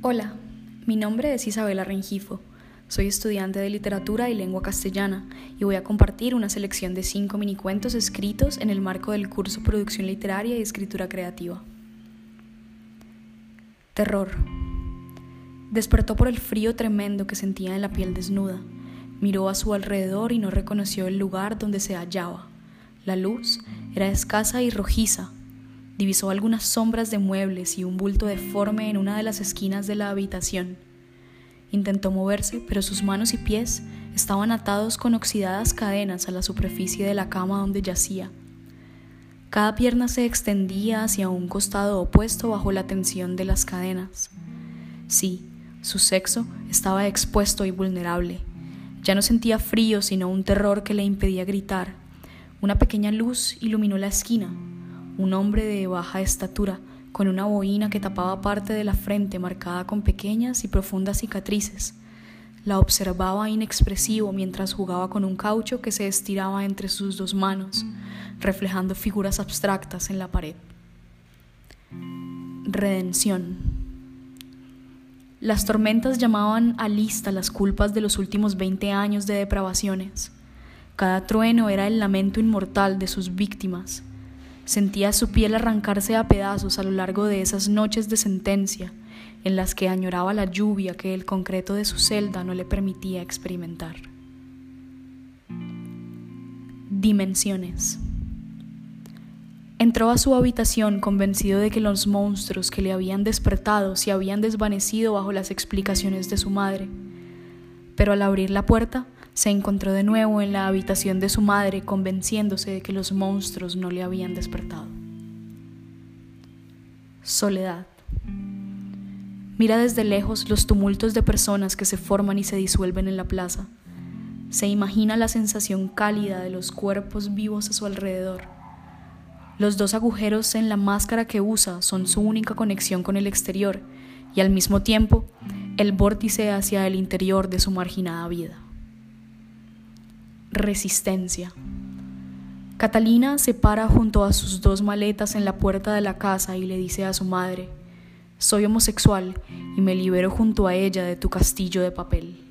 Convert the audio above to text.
Hola, mi nombre es Isabela Rengifo. Soy estudiante de literatura y lengua castellana y voy a compartir una selección de cinco minicuentos escritos en el marco del curso Producción Literaria y Escritura Creativa. Terror. Despertó por el frío tremendo que sentía en la piel desnuda. Miró a su alrededor y no reconoció el lugar donde se hallaba. La luz era escasa y rojiza, divisó algunas sombras de muebles y un bulto deforme en una de las esquinas de la habitación. Intentó moverse, pero sus manos y pies estaban atados con oxidadas cadenas a la superficie de la cama donde yacía. Cada pierna se extendía hacia un costado opuesto bajo la tensión de las cadenas. Sí, su sexo estaba expuesto y vulnerable. Ya no sentía frío, sino un terror que le impedía gritar. Una pequeña luz iluminó la esquina, un hombre de baja estatura, con una boina que tapaba parte de la frente marcada con pequeñas y profundas cicatrices. La observaba inexpresivo mientras jugaba con un caucho que se estiraba entre sus dos manos, reflejando figuras abstractas en la pared. Redención. Las tormentas llamaban a lista las culpas de los últimos veinte años de depravaciones. Cada trueno era el lamento inmortal de sus víctimas, Sentía su piel arrancarse a pedazos a lo largo de esas noches de sentencia en las que añoraba la lluvia que el concreto de su celda no le permitía experimentar. Dimensiones. Entró a su habitación convencido de que los monstruos que le habían despertado se habían desvanecido bajo las explicaciones de su madre. Pero al abrir la puerta, se encontró de nuevo en la habitación de su madre convenciéndose de que los monstruos no le habían despertado. Soledad. Mira desde lejos los tumultos de personas que se forman y se disuelven en la plaza. Se imagina la sensación cálida de los cuerpos vivos a su alrededor. Los dos agujeros en la máscara que usa son su única conexión con el exterior y al mismo tiempo el vórtice hacia el interior de su marginada vida resistencia. Catalina se para junto a sus dos maletas en la puerta de la casa y le dice a su madre, soy homosexual y me libero junto a ella de tu castillo de papel.